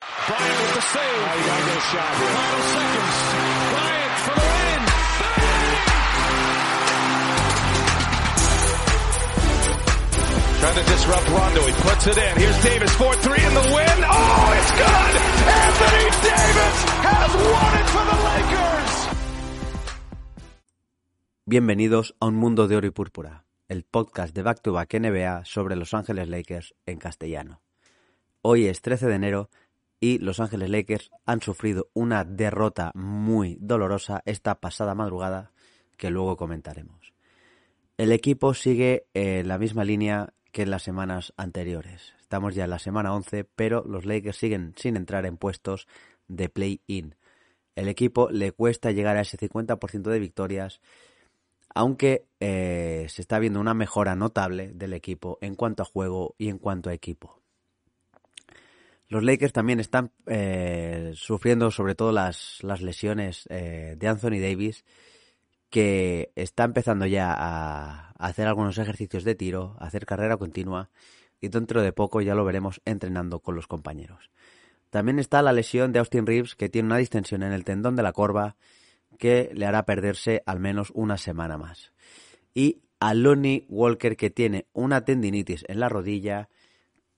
Bryant with the save. Oh, you gotta get a shot here. Final seconds. Bryant for the win. Trying to disrupt Rondo. He puts it in. Here's Davis. 4-3 in the win. Oh, it's good. Anthony Davis has won it for the Lakers. Bienvenidos a Un Mundo de Oro y Púrpura, el podcast de Back to Back NBA sobre Los Ángeles Lakers en castellano. Hoy es 13 de enero y Los Ángeles Lakers han sufrido una derrota muy dolorosa esta pasada madrugada que luego comentaremos. El equipo sigue en la misma línea que en las semanas anteriores. Estamos ya en la semana 11, pero los Lakers siguen sin entrar en puestos de play-in. El equipo le cuesta llegar a ese 50% de victorias, aunque eh, se está viendo una mejora notable del equipo en cuanto a juego y en cuanto a equipo. Los Lakers también están eh, sufriendo sobre todo las, lesiones eh, de Anthony Davis, que está empezando ya a, a hacer algunos ejercicios de tiro, a hacer carrera continua y dentro de poco ya lo veremos entrenando con los compañeros. También está la lesión de Austin Reeves, que tiene una distensión en el tendón de la corva que le hará perderse al menos una semana más. Y a Lonnie Walker, que tiene una tendinitis en la rodilla,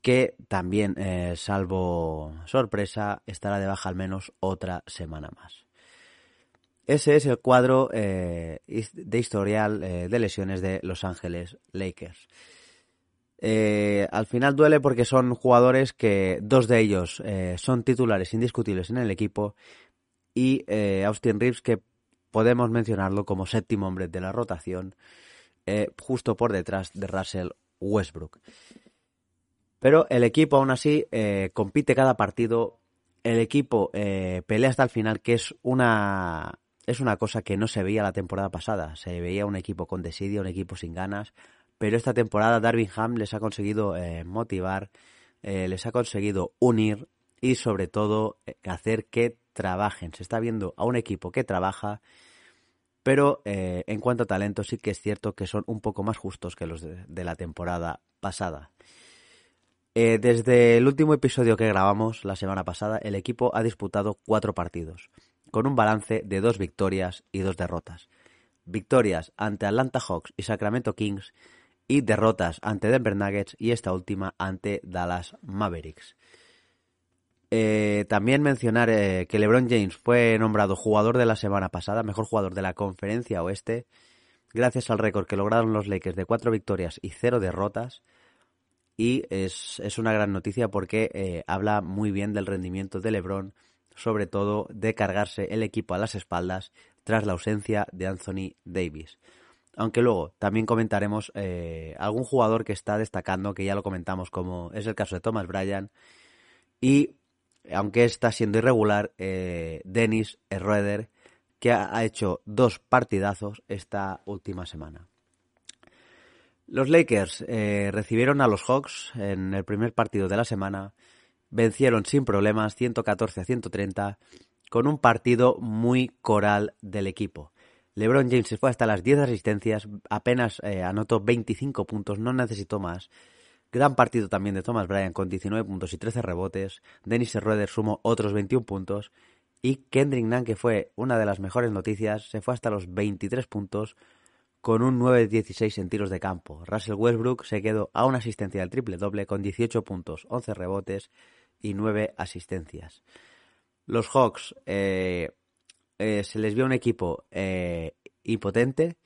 que también, eh, salvo sorpresa, estará de baja al menos otra semana más. Ese es el cuadro eh, de historial eh, de lesiones de Los Ángeles Lakers. Al final duele porque son jugadores que dos de ellos son titulares indiscutibles en el equipo y Austin Reeves que podemos mencionarlo como séptimo hombre de la rotación justo por detrás de Russell Westbrook. Pero el equipo aún así compite cada partido, el equipo pelea hasta el final que es una es una cosa que no se veía la temporada pasada. Se veía un equipo con desidia, un equipo sin ganas. Pero esta temporada Darvin Ham les ha conseguido eh, motivar, eh, les ha conseguido unir y sobre todo eh, hacer que trabajen. Se está viendo a un equipo que trabaja, pero eh, en cuanto a talento sí que es cierto que son un poco más justos que los de la temporada pasada. Eh, desde el último episodio que grabamos la semana pasada, el equipo ha disputado cuatro partidos con un balance de dos victorias y dos derrotas. Victorias ante Atlanta Hawks y Sacramento Kings y derrotas ante Denver Nuggets y esta última ante Dallas Mavericks. Eh, también mencionar eh, que LeBron James fue nombrado jugador de la semana pasada, mejor jugador de la conferencia oeste, gracias al récord que lograron los Lakers de cuatro victorias y cero derrotas. Y es, es una gran noticia porque eh, habla muy bien del rendimiento de LeBron sobre todo de cargarse el equipo a las espaldas tras la ausencia de Anthony Davis. Aunque luego también comentaremos eh, algún jugador que está destacando, que ya lo comentamos, como es el caso de Thomas Bryan. Y aunque está siendo irregular, eh, Dennis Schroeder, que ha, ha hecho dos partidazos esta última semana. Los Lakers eh, recibieron a los Hawks en el primer partido de la semana vencieron sin problemas 114 a 130 con un partido muy coral del equipo. LeBron James se fue hasta las 10 asistencias, apenas eh, anotó 25 puntos, no necesitó más. Gran partido también de Thomas Bryan con 19 puntos y 13 rebotes. Dennis Schroeder sumó otros 21 puntos. Y Kendrick Nunn, que fue una de las mejores noticias, se fue hasta los 23 puntos con un 9-16 en tiros de campo. Russell Westbrook se quedó a una asistencia del triple doble con 18 puntos, 11 rebotes y nueve asistencias. Los Hawks eh, eh, se les vio un equipo eh, impotente,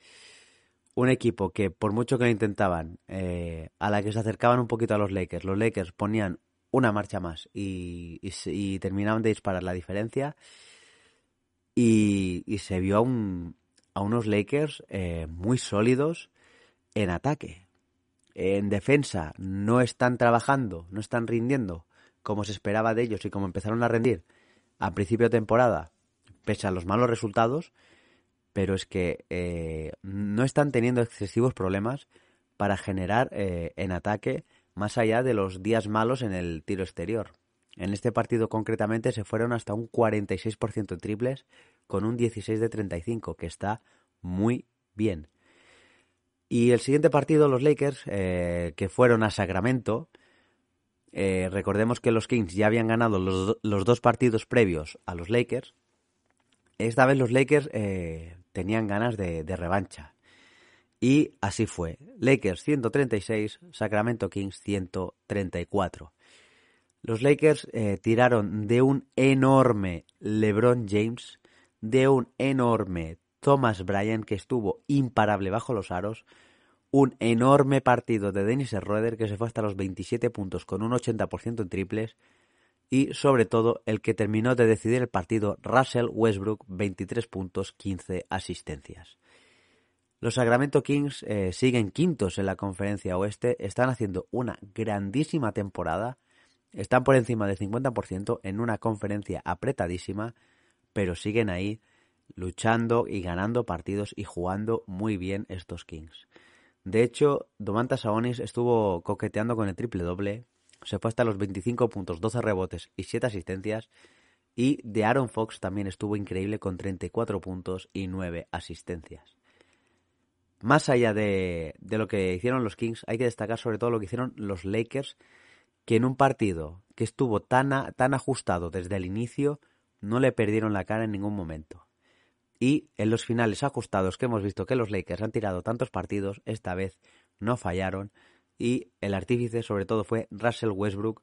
un equipo que por mucho que lo intentaban, a la que se acercaban un poquito a los Lakers, los Lakers ponían una marcha más y, y, y terminaban de disparar la diferencia y, y se vio a, un, a unos Lakers eh, muy sólidos en ataque. En defensa no están trabajando, no están rindiendo como se esperaba de ellos y como empezaron a rendir a principio de temporada, pese a los malos resultados, pero es que eh, no están teniendo excesivos problemas para generar eh, en ataque más allá de los días malos en el tiro exterior. En este partido concretamente se fueron hasta un 46% en triples con un 16 de 35, que está muy bien. Y el siguiente partido, los Lakers, eh, que fueron a Sacramento, eh, recordemos que los Kings ya habían ganado los, dos partidos previos a los Lakers. Esta vez los Lakers eh, tenían ganas de, de, revancha. Y así fue. Lakers 136, Sacramento Kings 134. Los Lakers tiraron de un enorme LeBron James, de un enorme Thomas Bryan, que estuvo imparable bajo los aros, un enorme partido de Dennis Schroeder, que se fue hasta los 27 puntos con un 80% en triples, y sobre todo el que terminó de decidir el partido, Russell Westbrook, 23 puntos, 15 asistencias. Los Sacramento Kings eh, siguen quintos en la conferencia oeste, están haciendo una grandísima temporada, están por encima del 50% en una conferencia apretadísima, pero siguen ahí luchando y ganando partidos y jugando muy bien estos Kings. De hecho, Domantas Sabonis estuvo coqueteando con el triple doble, se fue hasta los 25 puntos, 12 rebotes y 7 asistencias, y de Aaron Fox también estuvo increíble con 34 puntos y 9 asistencias. Más allá de, de lo que hicieron los Kings, hay que destacar sobre todo lo que hicieron los Lakers, que en un partido que estuvo tan, tan ajustado desde el inicio, no le perdieron la cara en ningún momento. Y en los finales ajustados que hemos visto que los Lakers han tirado tantos partidos, esta vez no fallaron. Y el artífice sobre todo fue Russell Westbrook,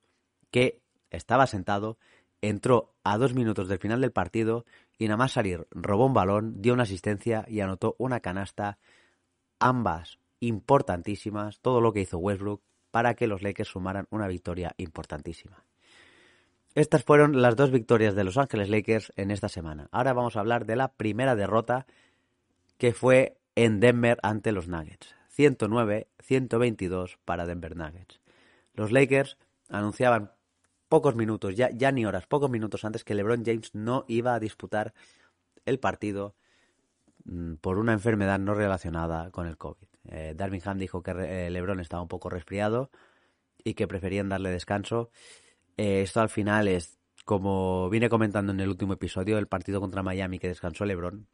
que estaba sentado, entró a dos minutos del final del partido y nada más salir robó un balón, dio una asistencia y anotó una canasta, ambas importantísimas, todo lo que hizo Westbrook para que los Lakers sumaran una victoria importantísima. Estas fueron las dos victorias de Los Ángeles Lakers en esta semana. Ahora vamos a hablar de la primera derrota que fue en Denver ante los Nuggets. 109-122 para Denver Nuggets. Los Lakers anunciaban pocos minutos, ya, ya ni horas, pocos minutos antes que LeBron James no iba a disputar el partido mm, por una enfermedad no relacionada con el COVID. Eh, Darvin Ham dijo que eh, LeBron estaba un poco resfriado y que preferían darle descanso eh, esto al final es, como vine comentando en el último episodio, el partido contra Miami que descansó Lebron.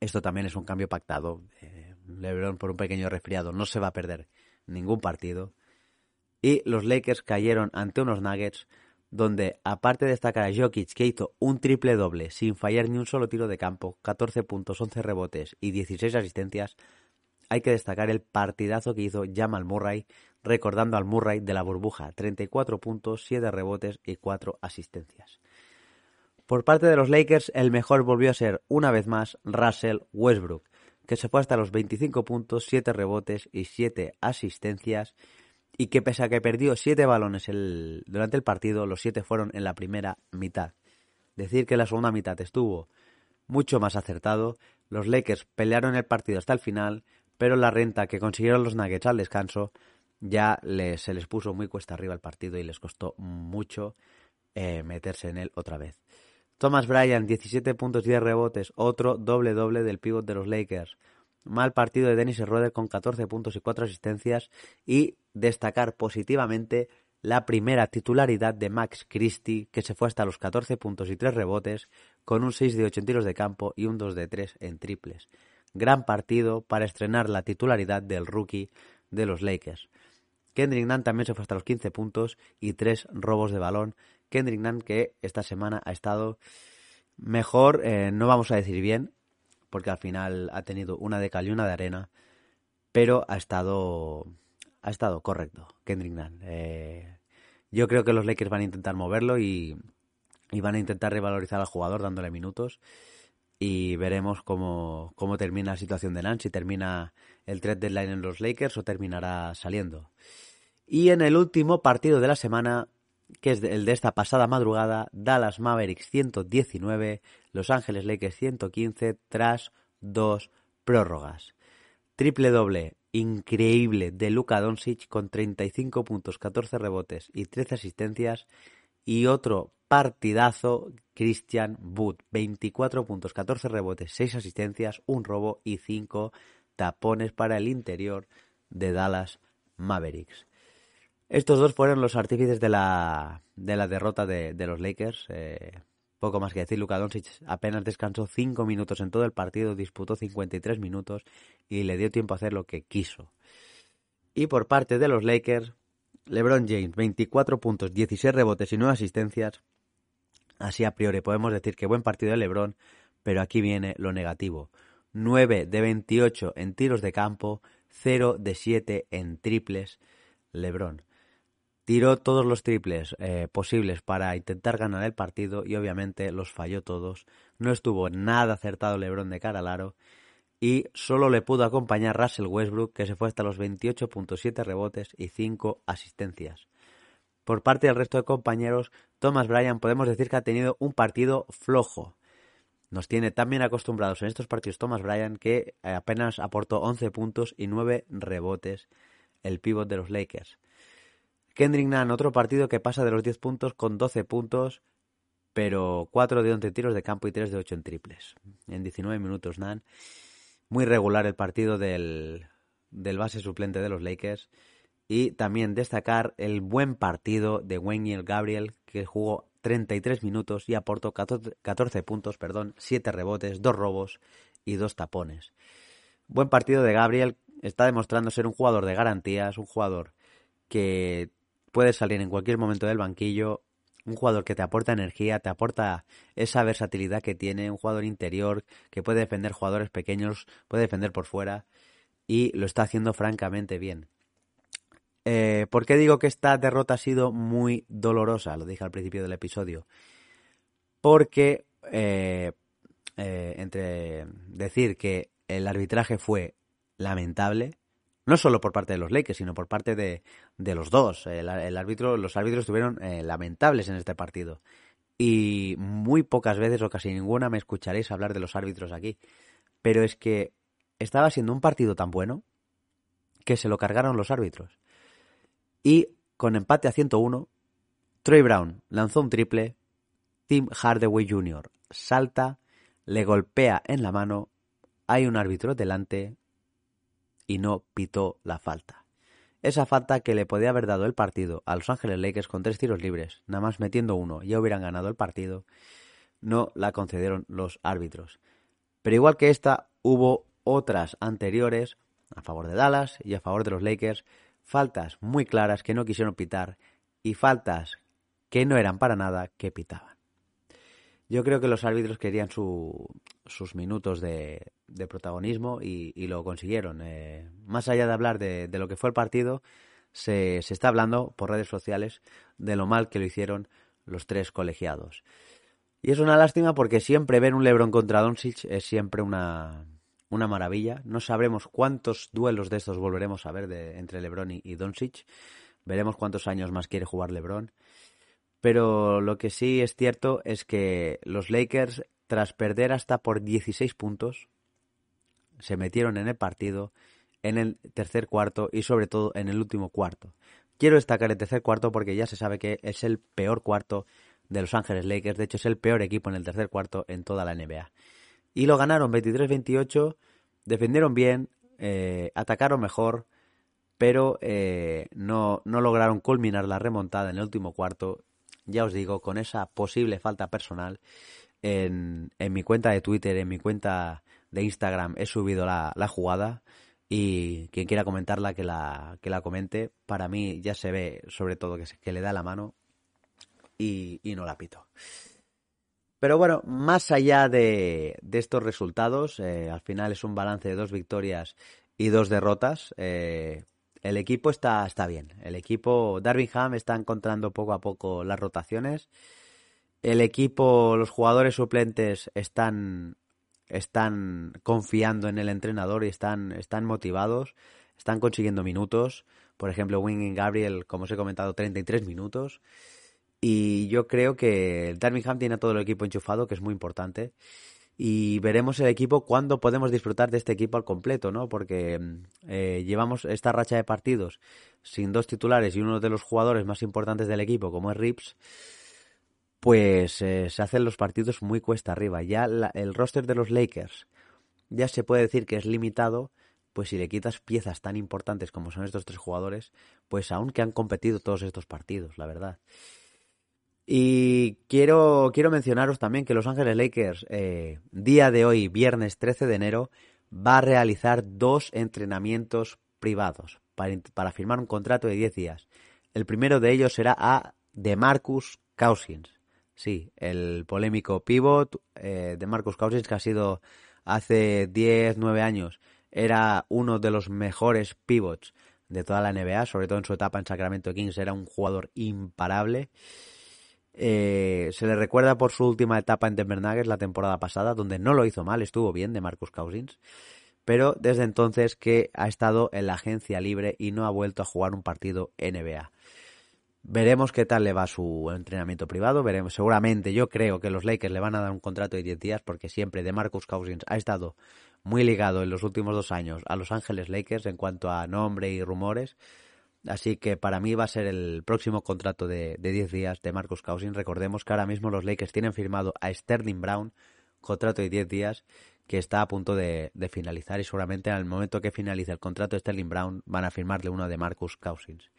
Esto también es un cambio pactado. Eh, Lebron por un pequeño resfriado no se va a perder ningún partido. Y los Lakers cayeron ante unos Nuggets donde, aparte de destacar a Jokic, que hizo un triple doble sin fallar ni un solo tiro de campo, 14 puntos, 11 rebotes y 16 asistencias, hay que destacar el partidazo que hizo Jamal Murray, recordando al Murray de la burbuja, 34 puntos, 7 rebotes y 4 asistencias. Por parte de los Lakers, el mejor volvió a ser, una vez más, Russell Westbrook, que se fue hasta los 25 puntos, 7 rebotes y 7 asistencias, y que pese a que perdió 7 balones durante el partido, los 7 fueron en la primera mitad. Decir que la segunda mitad estuvo mucho más acertado, los Lakers pelearon el partido hasta el final, pero la renta que consiguieron los Nuggets al descanso ya se les puso muy cuesta arriba el partido y les costó mucho eh, meterse en él otra vez. Thomas Bryan, 17 puntos, 10 rebotes, otro doble-doble del pívot de los Lakers. Mal partido de Dennis Schroeder con 14 puntos y 4 asistencias. Y destacar positivamente la primera titularidad de Max Christie, que se fue hasta los 14 puntos y 3 rebotes, con un 6 de 8 en tiros de campo y un 2 de 3 en triples. Gran partido para estrenar la titularidad del rookie de los Lakers. Kendrick Nunn también se fue hasta los 15 puntos y 3 robos de balón. Kendrick Nunn que esta semana ha estado mejor, eh, no vamos a decir bien, porque al final ha tenido una de cal y una de arena, pero ha estado, ha estado correcto Kendrick Nunn. Eh, yo creo que los Lakers van a intentar moverlo y, y van a intentar revalorizar al jugador dándole minutos y veremos cómo, cómo termina la situación de Nance, si termina el trade deadline en los Lakers o terminará saliendo. Y en el último partido de la semana, que es el de esta pasada madrugada, Dallas Mavericks 119, Los Ángeles Lakers 115 tras dos prórrogas. Triple doble increíble de Luka Doncic con 35 puntos, 14 rebotes y 13 asistencias Y otro partidazo, Christian Wood. 24 puntos, 14 rebotes, 6 asistencias, un robo y 5 tapones para el interior de Dallas Mavericks. Estos dos fueron los artífices de la, de la derrota de, los Lakers. Eh, poco más que decir, Luka Doncic apenas descansó 5 minutos en todo el partido, disputó 53 minutos y le dio tiempo a hacer lo que quiso. Y por parte de los Lakers, LeBron James, 24 puntos, 16 rebotes y 9 asistencias. Así a priori podemos decir que buen partido de LeBron, pero aquí viene lo negativo. 9 de 28 en tiros de campo, 0 de 7 en triples. LeBron tiró todos los triples eh, posibles para intentar ganar el partido y obviamente los falló todos. No estuvo nada acertado LeBron de cara al aro y solo le pudo acompañar Russell Westbrook que se fue hasta los 28.7 rebotes y 5 asistencias. Por parte del resto de compañeros, Thomas Bryan podemos decir que ha tenido un partido flojo. Nos tiene tan bien acostumbrados en estos partidos Thomas Bryan que apenas aportó 11 puntos y 9 rebotes el pívot de los Lakers. Kendrick Nunn, otro partido que pasa de los 10 puntos con 12 puntos, pero 4 de 11 tiros de campo y 3 de 8 en triples. En 19 minutos Nunn. Muy regular el partido del, del base suplente de los Lakers. Y también destacar el buen partido de Wayne Gabriel, que jugó 33 minutos y aportó 14, puntos, perdón, 7 rebotes, 2 robos y 2 tapones. Buen partido de Gabriel, está demostrando ser un jugador de garantías, un jugador que puede salir en cualquier momento del banquillo, un jugador que te aporta energía, te aporta esa versatilidad que tiene, un jugador interior que puede defender jugadores pequeños, puede defender por fuera y lo está haciendo francamente bien. Eh, ¿Por qué digo que esta derrota ha sido muy dolorosa? Lo dije al principio del episodio. Porque eh, eh, entre decir que el arbitraje fue lamentable, no solo por parte de los Lakers, sino por parte de, los dos. El, árbitro, los árbitros estuvieron lamentables en este partido. Y muy pocas veces o casi ninguna me escucharéis hablar de los árbitros aquí. Pero es que estaba siendo un partido tan bueno que se lo cargaron los árbitros. Y con empate a 101, Troy Brown lanzó un triple, Tim Hardaway Jr. salta, le golpea en la mano, hay un árbitro delante y no pitó la falta. Esa falta que le podía haber dado el partido a Los Ángeles Lakers con tres tiros libres, nada más metiendo uno, ya hubieran ganado el partido, no la concedieron los árbitros. Pero igual que esta, hubo otras anteriores a favor de Dallas y a favor de los Lakers faltas muy claras que no quisieron pitar y faltas que no eran para nada que pitaban. Yo creo que los árbitros querían sus minutos de, protagonismo y, lo consiguieron. Eh, más allá de hablar de, lo que fue el partido, se, se, está hablando por redes sociales de lo mal que lo hicieron los tres colegiados. Y es una lástima porque siempre ver un Lebron contra Doncic es siempre una, una maravilla. No sabremos cuántos duelos de estos volveremos a ver de, entre LeBron y, y Doncic. Veremos cuántos años más quiere jugar LeBron. Pero lo que sí es cierto es que los Lakers, tras perder hasta por 16 puntos, se metieron en el partido en el tercer cuarto y sobre todo en el último cuarto. Quiero destacar el tercer cuarto porque ya se sabe que es el peor cuarto de Los Ángeles Lakers. De hecho, es el peor equipo en el tercer cuarto en toda la NBA y lo ganaron 23-28, defendieron bien, eh, atacaron mejor, pero eh, no, no lograron culminar la remontada en el último cuarto, ya os digo, con esa posible falta personal. En, en mi cuenta de Twitter, en mi cuenta de Instagram he subido la, la jugada y quien quiera comentarla que la, que la comente. Para mí ya se ve sobre todo que, que le da la mano y, y no la pito. Pero bueno, más allá de, estos resultados, eh, al final es un balance de dos victorias y dos derrotas. Eh, el equipo está, está bien. El equipo, Darvingham está encontrando poco a poco las rotaciones. El equipo, los jugadores suplentes están, están confiando en el entrenador y están, están motivados, están consiguiendo minutos. Por ejemplo, Wing Gabriel, como os he comentado, 33 minutos. Y yo creo que el Birmingham tiene todo el equipo enchufado, que es muy importante. Y veremos el equipo cuándo podemos disfrutar de este equipo al completo, ¿no? Porque eh, llevamos esta racha de partidos sin dos titulares y uno de los jugadores más importantes del equipo, como es Rips. pues eh, se hacen los partidos muy cuesta arriba. Ya el roster de los Lakers ya se puede decir que es limitado, pues si le quitas piezas tan importantes como son estos tres jugadores, pues aún que han competido todos estos partidos, la verdad. Y quiero, quiero mencionaros también que Los Ángeles Lakers, eh, día de hoy, viernes 13 de enero, va a realizar dos entrenamientos privados para, para firmar un contrato de 10 días. El primero de ellos será a DeMarcus Cousins. Sí, el polémico pivot eh, de Marcus Cousins, que ha sido hace 10, 9 años, era uno de los mejores pivots de toda la NBA, sobre todo en su etapa en Sacramento Kings, era un jugador imparable. Eh, se le recuerda por su última etapa en Denver Nuggets la temporada pasada, donde no lo hizo mal, estuvo bien de Marcus Cousins, pero desde entonces que ha estado en la agencia libre y no ha vuelto a jugar un partido NBA. Veremos qué tal le va su entrenamiento privado. Veremos, seguramente yo creo que los Lakers le van a dar un contrato de 10 días porque siempre de Marcus Cousins ha estado muy ligado en los últimos dos años a Los Ángeles Lakers en cuanto a nombre y rumores. Así que para mí va a ser el próximo contrato de, de 10 días de Marcus Cousins. Recordemos que ahora mismo los Lakers tienen firmado a Sterling Brown, contrato de 10 días, que está a punto de, finalizar y seguramente al momento que finalice el contrato de Sterling Brown van a firmarle uno de Marcus Cousins.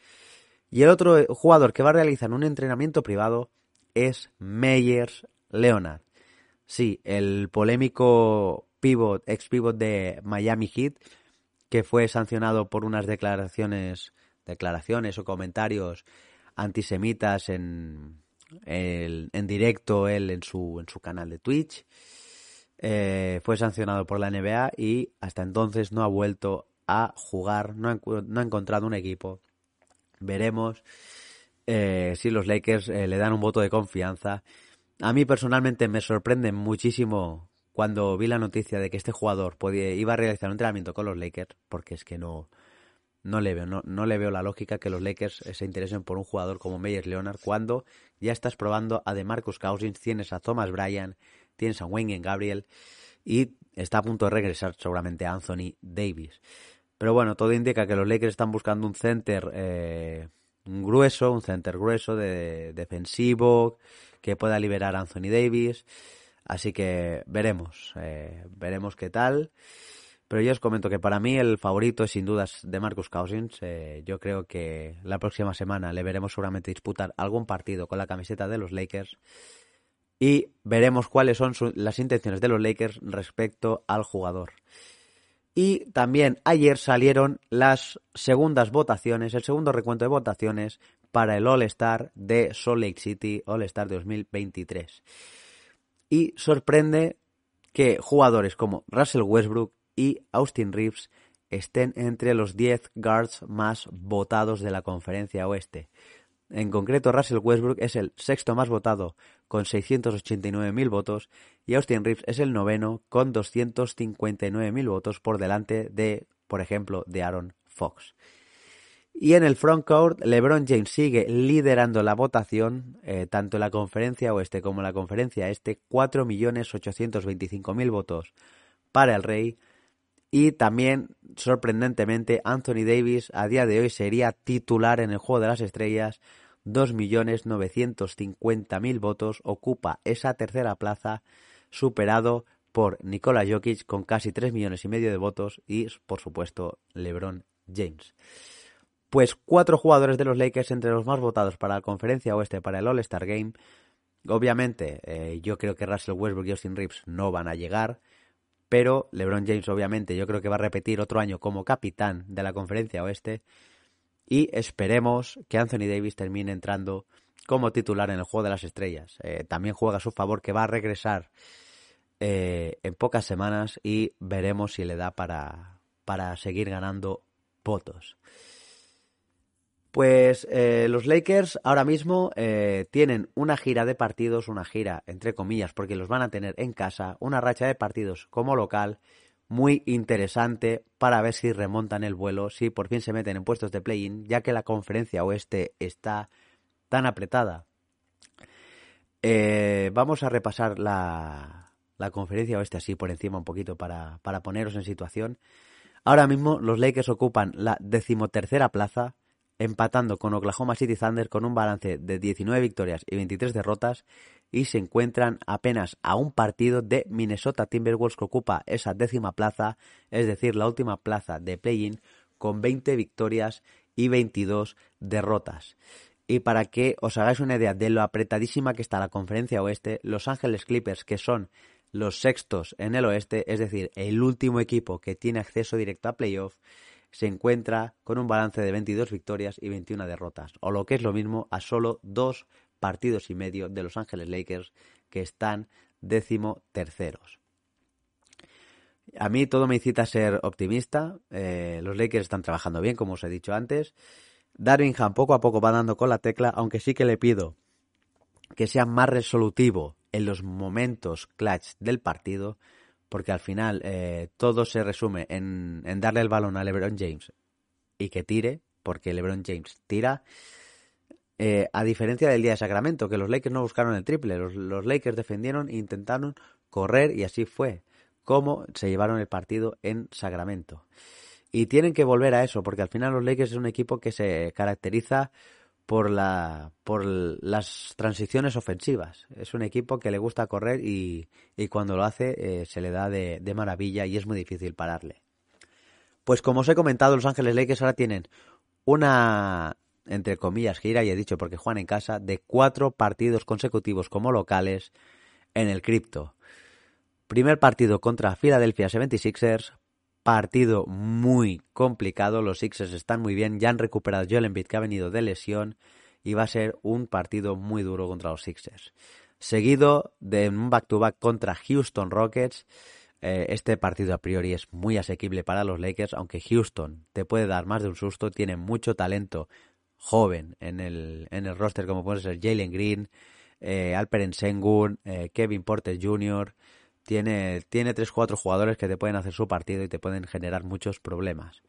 Y el otro eh, jugador que va a realizar un entrenamiento privado es Meyers Leonard. Sí, el polémico pivot, ex pivot de Miami Heat, que fue sancionado por unas declaraciones, declaraciones o comentarios antisemitas en, en directo él en su, en su canal de Twitch. Eh, fue sancionado por la NBA y hasta entonces no ha vuelto a jugar, no no ha encontrado un equipo Veremos eh, si los Lakers eh, le dan un voto de confianza. A mí personalmente me sorprende muchísimo cuando vi la noticia de que este jugador podía, iba a realizar un entrenamiento con los Lakers, porque es que no, no le veo, no, no le veo la lógica que los Lakers eh, se interesen por un jugador como Meyers Leonard cuando ya estás probando a DeMarcus Cousins, tienes a Thomas Bryan, tienes a Wayne Gabriel y está a punto de regresar seguramente a Anthony Davis. Pero bueno, todo indica que los Lakers están buscando un center eh, grueso, un center grueso de, defensivo que pueda liberar a Anthony Davis. Así que veremos, eh, veremos qué tal. Pero yo os comento que para mí el favorito es sin dudas de Marcus Cousins. Eh, yo creo que la próxima semana le veremos seguramente disputar algún partido con la camiseta de los Lakers. Y veremos cuáles son las intenciones de los Lakers respecto al jugador. Y también ayer salieron las segundas votaciones, el segundo recuento de votaciones para el All-Star de Salt Lake City, All-Star 2023. Y sorprende que jugadores como Russell Westbrook y Austin Reeves estén entre los 10 guards más votados de la conferencia oeste. En concreto, Russell Westbrook es el sexto más votado con 689.000 votos y Austin Reeves es el noveno con 259.000 votos por delante de, por ejemplo, de Aaron Fox. Y en el frontcourt, LeBron James sigue liderando la votación, eh, tanto en la conferencia oeste como en la conferencia este, 4.825.000 votos para el Rey. Y también, sorprendentemente, Anthony Davis a día de hoy sería titular en el Juego de las Estrellas 2.950.000 votos, ocupa esa tercera plaza, superado por Nikola Jokic con casi 3 millones y medio de votos y, por supuesto, LeBron James. Pues cuatro jugadores de los Lakers entre los más votados para la conferencia oeste para el All-Star Game. Obviamente, eh, yo creo que Russell Westbrook y Austin Reeves no van a llegar, pero LeBron James, obviamente, yo creo que va a repetir otro año como capitán de la conferencia oeste y esperemos que Anthony Davis termine entrando como titular en el juego de las estrellas. Eh, también juega a su favor que va a regresar eh, en pocas semanas y veremos si le da para, para seguir ganando votos. Pues eh, los Lakers ahora mismo tienen una gira de partidos, una gira entre comillas, porque los van a tener en casa, una racha de partidos como local muy interesante para ver si remontan el vuelo, si por fin se meten en puestos de play-in, ya que la conferencia oeste está tan apretada. Eh, vamos a repasar la, la, conferencia oeste así por encima un poquito para, para poneros en situación. Ahora mismo los Lakers ocupan la decimotercera plaza empatando con Oklahoma City Thunder con un balance de 19 victorias y 23 derrotas y se encuentran apenas a un partido de Minnesota Timberwolves que ocupa esa décima plaza, es decir, la última plaza de play-in con 20 victorias y 22 derrotas. Y para que os hagáis una idea de lo apretadísima que está la conferencia oeste, Los Ángeles Clippers, que son los sextos en el oeste, es decir, el último equipo que tiene acceso directo a playoff, se encuentra con un balance de 22 victorias y 21 derrotas, o lo que es lo mismo, a solo dos partidos y medio de Los Ángeles Lakers, que están décimo terceros. A mí todo me incita a ser optimista. Eh, los Lakers están trabajando bien, como os he dicho antes. Darvingham poco a poco va dando con la tecla, aunque sí que le pido que sea más resolutivo en los momentos clutch del partido, porque al final eh, todo se resume en, darle el balón a LeBron James y que tire, porque LeBron James tira. Eh, a diferencia del día de Sacramento, que los Lakers no buscaron el triple, los, los Lakers defendieron e intentaron correr y así fue como se llevaron el partido en Sacramento. Y tienen que volver a eso, porque al final los Lakers es un equipo que se caracteriza por, la, por las transiciones ofensivas. Es un equipo que le gusta correr y, cuando lo hace eh, se le da de, de, maravilla y es muy difícil pararle. Pues como os he comentado, los Ángeles Lakers ahora tienen una, entre comillas, gira, y he dicho porque juegan en casa, de cuatro partidos consecutivos como locales en el cripto. Primer partido contra Philadelphia 76ers, partido muy complicado. Los Sixers están muy bien, ya han recuperado Joel Embiid que ha venido de lesión y va a ser un partido muy duro contra los Sixers. Seguido de un back-to-back contra Houston Rockets. Eh, este partido a priori es muy asequible para los Lakers, aunque Houston te puede dar más de un susto, tiene mucho talento joven en el, en el roster, como puede ser Jalen Green, eh, Alperen Sengun, eh, Kevin Porter Jr., tiene, tiene 3-4 jugadores que te pueden hacer su partido y te pueden generar muchos problemas.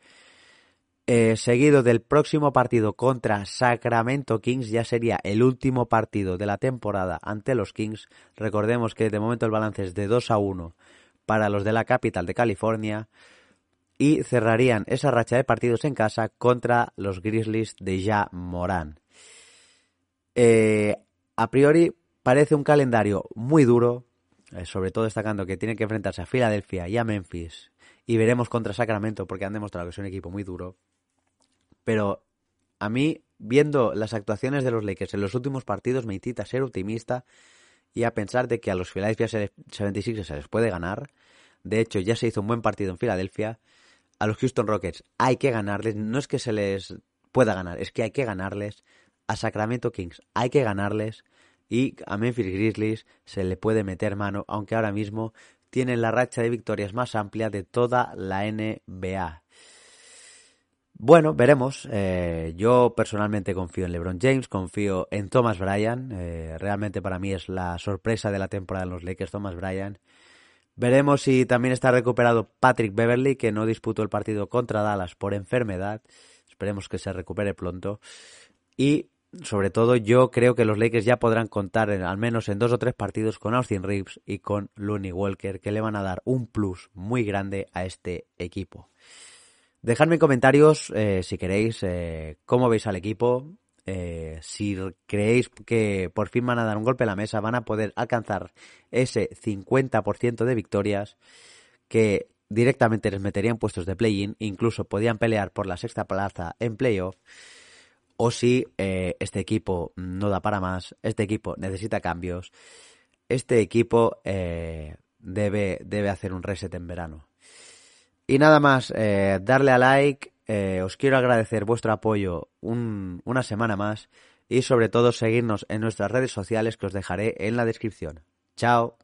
Eh, seguido del próximo partido contra Sacramento Kings, ya sería el último partido de la temporada ante los Kings. Recordemos que de momento el balance es de 2 a 1 para los de la capital de California. Y cerrarían esa racha de partidos en casa contra los Grizzlies de Ya Morán. Eh, a priori parece un calendario muy duro, sobre todo destacando que tiene que enfrentarse a Filadelfia y a Memphis, y veremos contra Sacramento porque han demostrado que es un equipo muy duro. Pero a mí, viendo las actuaciones de los Lakers en los últimos partidos, me incita a ser optimista y a pensar de que a los Philadelphia 76 se les puede ganar. De hecho, ya se hizo un buen partido en Filadelfia. A los Houston Rockets hay que ganarles. No es que se les pueda ganar, es que hay que ganarles. A Sacramento Kings hay que ganarles y a Memphis Grizzlies se le puede meter mano, aunque ahora mismo tienen la racha de victorias más amplia de toda la NBA. Bueno, veremos. Eh, yo personalmente confío en LeBron James, confío en Thomas Bryan. Eh, realmente para mí es la sorpresa de la temporada en los Lakers, Thomas Bryan. Veremos si también está recuperado Patrick Beverly, que no disputó el partido contra Dallas por enfermedad. Esperemos que se recupere pronto. Y sobre todo yo creo que los Lakers ya podrán contar al menos en dos o tres partidos con Austin Reeves y con Looney Walker que le van a dar un plus muy grande a este equipo. Dejadme en comentarios eh, si queréis eh, cómo veis al equipo, eh, si creéis que por fin van a dar un golpe a la mesa, van a poder alcanzar ese 50% de victorias que directamente les meterían puestos de play-in, incluso podían pelear por la sexta plaza en playoff o si eh, este equipo no da para más, este equipo necesita cambios, este equipo eh, debe, debe hacer un reset en verano. Y nada más, eh, darle a like, os quiero agradecer vuestro apoyo una semana más y sobre todo seguirnos en nuestras redes sociales que os dejaré en la descripción. Chao.